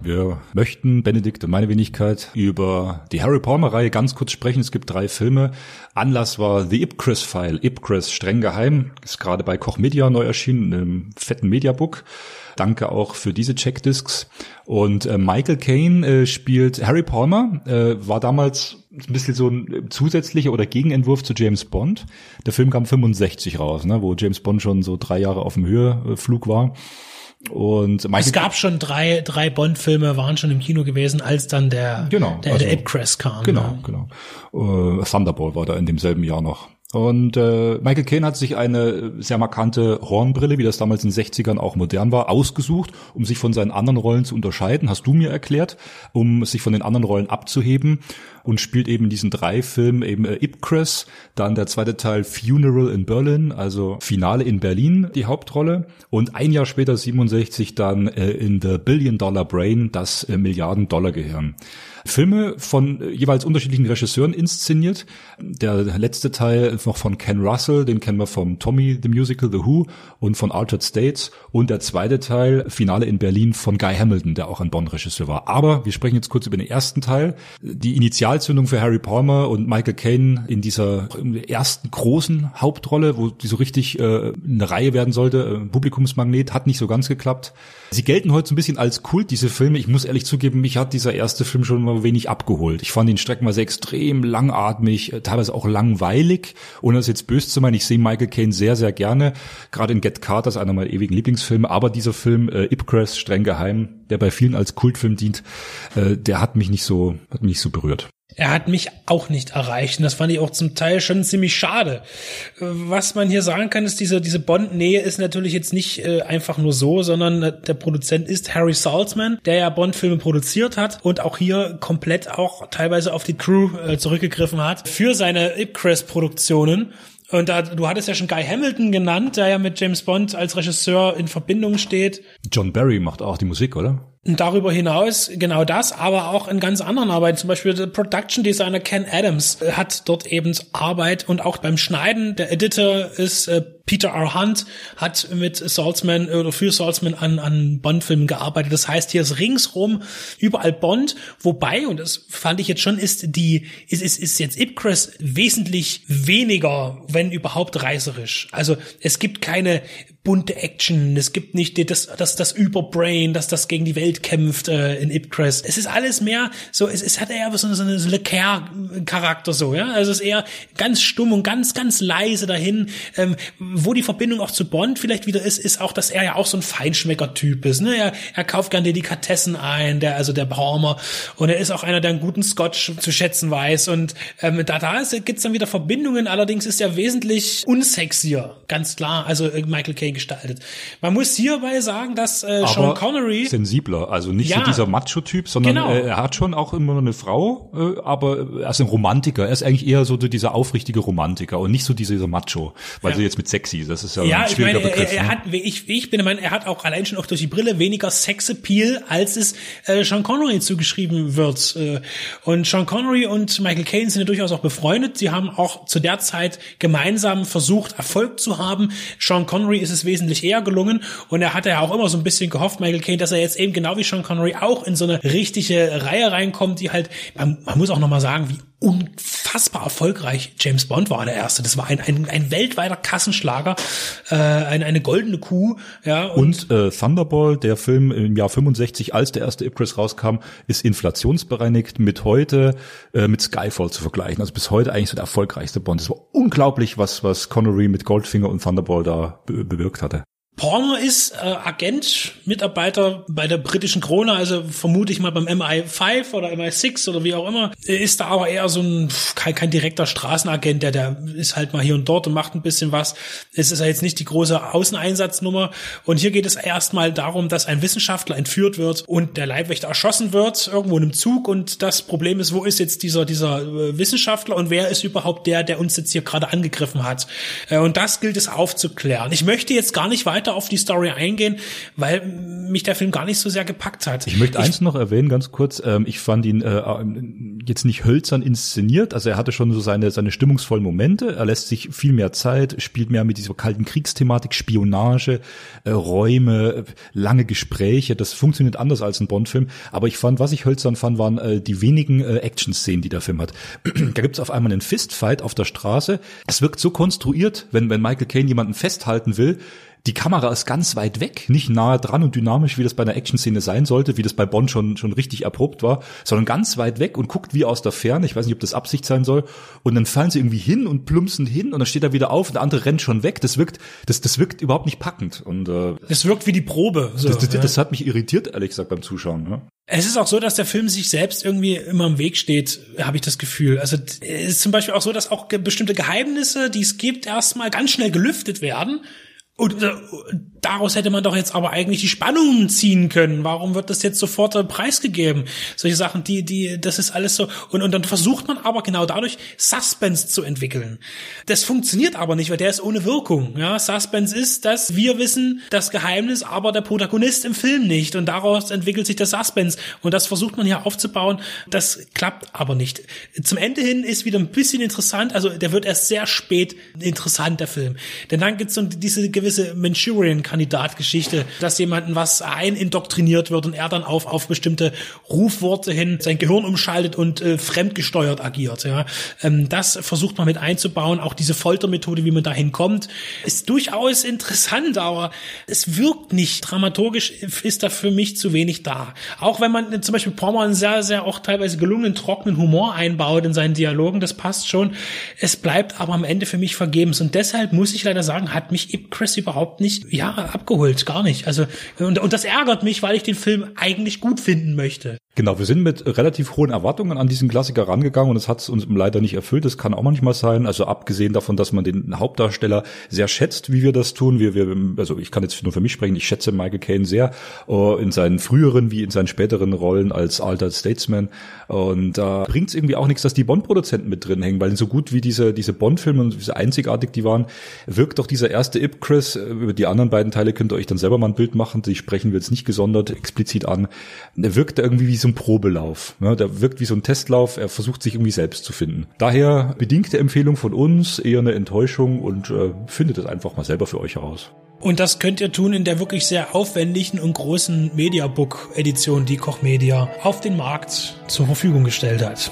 Wir möchten, Benedikt und meine Wenigkeit, über die Harry Palmer-Reihe ganz kurz sprechen. Es gibt drei Filme. Anlass war The Ipcris-File. Ipcris, streng geheim, ist gerade bei Koch Media neu erschienen, im fetten Mediabook. Danke auch für diese Checkdiscs. Und äh, Michael Caine äh, spielt Harry Palmer, äh, war damals ein bisschen so ein zusätzlicher oder Gegenentwurf zu James Bond. Der Film kam 65 raus, ne, wo James Bond schon so drei Jahre auf dem Höheflug war. Und Michael es gab schon drei, drei Bond-Filme, waren schon im Kino gewesen, als dann der, genau, der, also, der Ipcrest kam. Genau, ja. genau. Uh, Thunderball war da in demselben Jahr noch. Und äh, Michael Caine hat sich eine sehr markante Hornbrille, wie das damals in den 60ern auch modern war, ausgesucht, um sich von seinen anderen Rollen zu unterscheiden, hast du mir erklärt, um sich von den anderen Rollen abzuheben und spielt eben in diesen drei Filmen eben äh, Ipcress, dann der zweite Teil Funeral in Berlin, also Finale in Berlin, die Hauptrolle und ein Jahr später 67 dann äh, in The Billion Dollar Brain, das äh, Milliarden Dollar Gehirn. Filme von äh, jeweils unterschiedlichen Regisseuren inszeniert. Der letzte Teil noch von Ken Russell, den kennen wir vom Tommy the Musical The Who und von Altered States. Und der zweite Teil, Finale in Berlin, von Guy Hamilton, der auch ein Bond-Regisseur war. Aber wir sprechen jetzt kurz über den ersten Teil. Die Initialzündung für Harry Palmer und Michael Caine in dieser ersten großen Hauptrolle, wo die so richtig äh, eine Reihe werden sollte, äh, Publikumsmagnet, hat nicht so ganz geklappt. Sie gelten heute so ein bisschen als Kult, diese Filme. Ich muss ehrlich zugeben, mich hat dieser erste Film schon mal wenig abgeholt. Ich fand ihn streckenweise extrem langatmig, äh, teilweise auch langweilig. Ohne das jetzt böse zu meinen, ich sehe Michael Caine sehr, sehr gerne. Gerade in Get Carter ist einer meiner ewigen Lieblingsfilme. Aber dieser Film, äh, Ipcress, streng geheim, der bei vielen als Kultfilm dient, äh, der hat mich nicht so, hat mich nicht so berührt. Er hat mich auch nicht erreicht. Und das fand ich auch zum Teil schon ziemlich schade. Was man hier sagen kann, ist, diese, diese Bond-Nähe ist natürlich jetzt nicht äh, einfach nur so, sondern äh, der Produzent ist Harry Saltzman, der ja Bond-Filme produziert hat und auch hier komplett auch teilweise auf die Crew äh, zurückgegriffen hat für seine Ipcrest-Produktionen. Und da, du hattest ja schon Guy Hamilton genannt, der ja mit James Bond als Regisseur in Verbindung steht. John Barry macht auch die Musik, oder? Und darüber hinaus genau das, aber auch in ganz anderen Arbeiten. Zum Beispiel der Production Designer Ken Adams hat dort eben Arbeit und auch beim Schneiden. Der Editor ist äh, Peter R. Hunt, hat mit Salzman oder für Salzman an, an Bond-Filmen gearbeitet. Das heißt, hier ist ringsrum überall Bond, wobei, und das fand ich jetzt schon, ist die, ist, ist, ist jetzt Ipcress wesentlich weniger, wenn überhaupt reißerisch. Also es gibt keine bunte Action. Es gibt nicht das, das, das Überbrain, das das gegen die Welt kämpft äh, in Ipcrest. Es ist alles mehr so, es, es hat eher so, so einen so Leclerc-Charakter so, ja. Also es ist eher ganz stumm und ganz, ganz leise dahin. Ähm, wo die Verbindung auch zu Bond vielleicht wieder ist, ist auch, dass er ja auch so ein Feinschmecker-Typ ist. Ne? Er, er kauft gern Delikatessen ein, der, also der Palmer. Und er ist auch einer, der einen guten Scotch zu schätzen weiß. Und ähm, da, da gibt's dann wieder Verbindungen. Allerdings ist er wesentlich unsexier, ganz klar. Also äh, Michael Caine gestaltet. Man muss hierbei sagen, dass äh, Sean Connery sensibler, also nicht ja, so dieser Macho-Typ, sondern genau. äh, er hat schon auch immer eine Frau, äh, aber er ist ein Romantiker. Er ist eigentlich eher so dieser aufrichtige Romantiker und nicht so dieser Macho, weil ja. sie jetzt mit sexy, das ist ja, ja ein schwieriger ich meine, Begriff. Er, er hat, ich, ich bin, meine, er hat auch allein schon auch durch die Brille weniger Sexappeal, als es äh, Sean Connery zugeschrieben wird. Äh, und Sean Connery und Michael Caine sind ja durchaus auch befreundet. Sie haben auch zu der Zeit gemeinsam versucht, Erfolg zu haben. Sean Connery ist es wesentlich eher gelungen und er hatte ja auch immer so ein bisschen gehofft, Michael Caine, dass er jetzt eben genau wie Sean Connery auch in so eine richtige Reihe reinkommt, die halt, man, man muss auch nochmal sagen, wie unfassbar erfolgreich James Bond war der erste. Das war ein, ein, ein weltweiter Kassenschlager, äh, eine, eine goldene Kuh. Ja, und, und äh, Thunderball, der Film im Jahr 65, als der erste Ipcris rauskam, ist inflationsbereinigt mit heute äh, mit Skyfall zu vergleichen. Also bis heute eigentlich so der erfolgreichste Bond. Es war unglaublich, was, was Connery mit Goldfinger und Thunderball da be bewirkt hatte. Porner ist äh, Agent, Mitarbeiter bei der britischen Krone, also vermute ich mal beim MI5 oder MI6 oder wie auch immer. Ist da aber eher so ein kein, kein direkter Straßenagent, der der ist halt mal hier und dort und macht ein bisschen was. Es ist ja jetzt nicht die große Außeneinsatznummer. Und hier geht es erstmal darum, dass ein Wissenschaftler entführt wird und der Leibwächter erschossen wird irgendwo in einem Zug. Und das Problem ist, wo ist jetzt dieser dieser äh, Wissenschaftler und wer ist überhaupt der, der uns jetzt hier gerade angegriffen hat? Äh, und das gilt es aufzuklären. Ich möchte jetzt gar nicht weiter weiter auf die Story eingehen, weil mich der Film gar nicht so sehr gepackt hat. Ich möchte ich, eins noch erwähnen, ganz kurz. Ähm, ich fand ihn äh, jetzt nicht hölzern inszeniert. Also er hatte schon so seine, seine stimmungsvollen Momente. Er lässt sich viel mehr Zeit, spielt mehr mit dieser kalten Kriegsthematik, Spionage, äh, Räume, lange Gespräche. Das funktioniert anders als ein Bond-Film. Aber ich fand, was ich hölzern fand, waren äh, die wenigen äh, Action-Szenen, die der Film hat. da gibt's auf einmal einen Fistfight auf der Straße. Es wirkt so konstruiert, wenn, wenn Michael Caine jemanden festhalten will, die Kamera ist ganz weit weg, nicht nahe dran und dynamisch, wie das bei einer Action-Szene sein sollte, wie das bei Bond schon, schon richtig erprobt war, sondern ganz weit weg und guckt wie aus der Ferne. Ich weiß nicht, ob das Absicht sein soll. Und dann fallen sie irgendwie hin und plumpsen hin und dann steht er wieder auf und der andere rennt schon weg. Das wirkt, das, das wirkt überhaupt nicht packend. Und, äh, das wirkt wie die Probe. So, das, das, ja. das hat mich irritiert, ehrlich gesagt, beim Zuschauen. Ne? Es ist auch so, dass der Film sich selbst irgendwie immer im Weg steht, habe ich das Gefühl. Also es ist zum Beispiel auch so, dass auch bestimmte Geheimnisse, die es gibt, erstmal ganz schnell gelüftet werden und äh, daraus hätte man doch jetzt aber eigentlich die Spannungen ziehen können. Warum wird das jetzt sofort äh, preisgegeben? Solche Sachen, die, die, das ist alles so. Und, und dann versucht man aber genau dadurch Suspense zu entwickeln. Das funktioniert aber nicht, weil der ist ohne Wirkung. Ja, Suspense ist, dass wir wissen das Geheimnis, aber der Protagonist im Film nicht. Und daraus entwickelt sich der Suspense. Und das versucht man hier aufzubauen. Das klappt aber nicht. Zum Ende hin ist wieder ein bisschen interessant. Also der wird erst sehr spät interessant, der Film. Denn dann gibt's so diese gewisse gewisse Manchurian-Kandidat-Geschichte, dass jemanden was einindoktriniert wird und er dann auf, auf bestimmte Rufworte hin sein Gehirn umschaltet und äh, fremdgesteuert agiert. Ja. Ähm, das versucht man mit einzubauen. Auch diese Foltermethode, wie man dahin kommt, ist durchaus interessant, aber es wirkt nicht. Dramaturgisch ist da für mich zu wenig da. Auch wenn man zum Beispiel Pommer einen sehr, sehr auch teilweise gelungenen, trockenen Humor einbaut in seinen Dialogen, das passt schon. Es bleibt aber am Ende für mich vergebens. Und deshalb muss ich leider sagen, hat mich Ip Chris überhaupt nicht, ja, abgeholt, gar nicht. Also, und, und das ärgert mich, weil ich den Film eigentlich gut finden möchte. Genau, wir sind mit relativ hohen Erwartungen an diesen Klassiker rangegangen und es hat uns leider nicht erfüllt. Das kann auch manchmal sein. Also abgesehen davon, dass man den Hauptdarsteller sehr schätzt, wie wir das tun. Wir, wir, also ich kann jetzt nur für mich sprechen. Ich schätze Michael Caine sehr uh, in seinen früheren wie in seinen späteren Rollen als alter Statesman. Und da uh, bringt es irgendwie auch nichts, dass die Bond-Produzenten mit drin hängen, weil so gut wie diese diese Bond-Filme und so einzigartig die waren, wirkt doch dieser erste Ip Chris. Über die anderen beiden Teile könnt ihr euch dann selber mal ein Bild machen. Die sprechen wir jetzt nicht gesondert explizit an. Wirkt irgendwie wie ein Probelauf. Ne? Der wirkt wie so ein Testlauf, er versucht sich irgendwie selbst zu finden. Daher bedingte Empfehlung von uns, eher eine Enttäuschung und äh, findet es einfach mal selber für euch heraus. Und das könnt ihr tun in der wirklich sehr aufwendigen und großen Mediabook-Edition, die Koch Media auf den Markt zur Verfügung gestellt hat.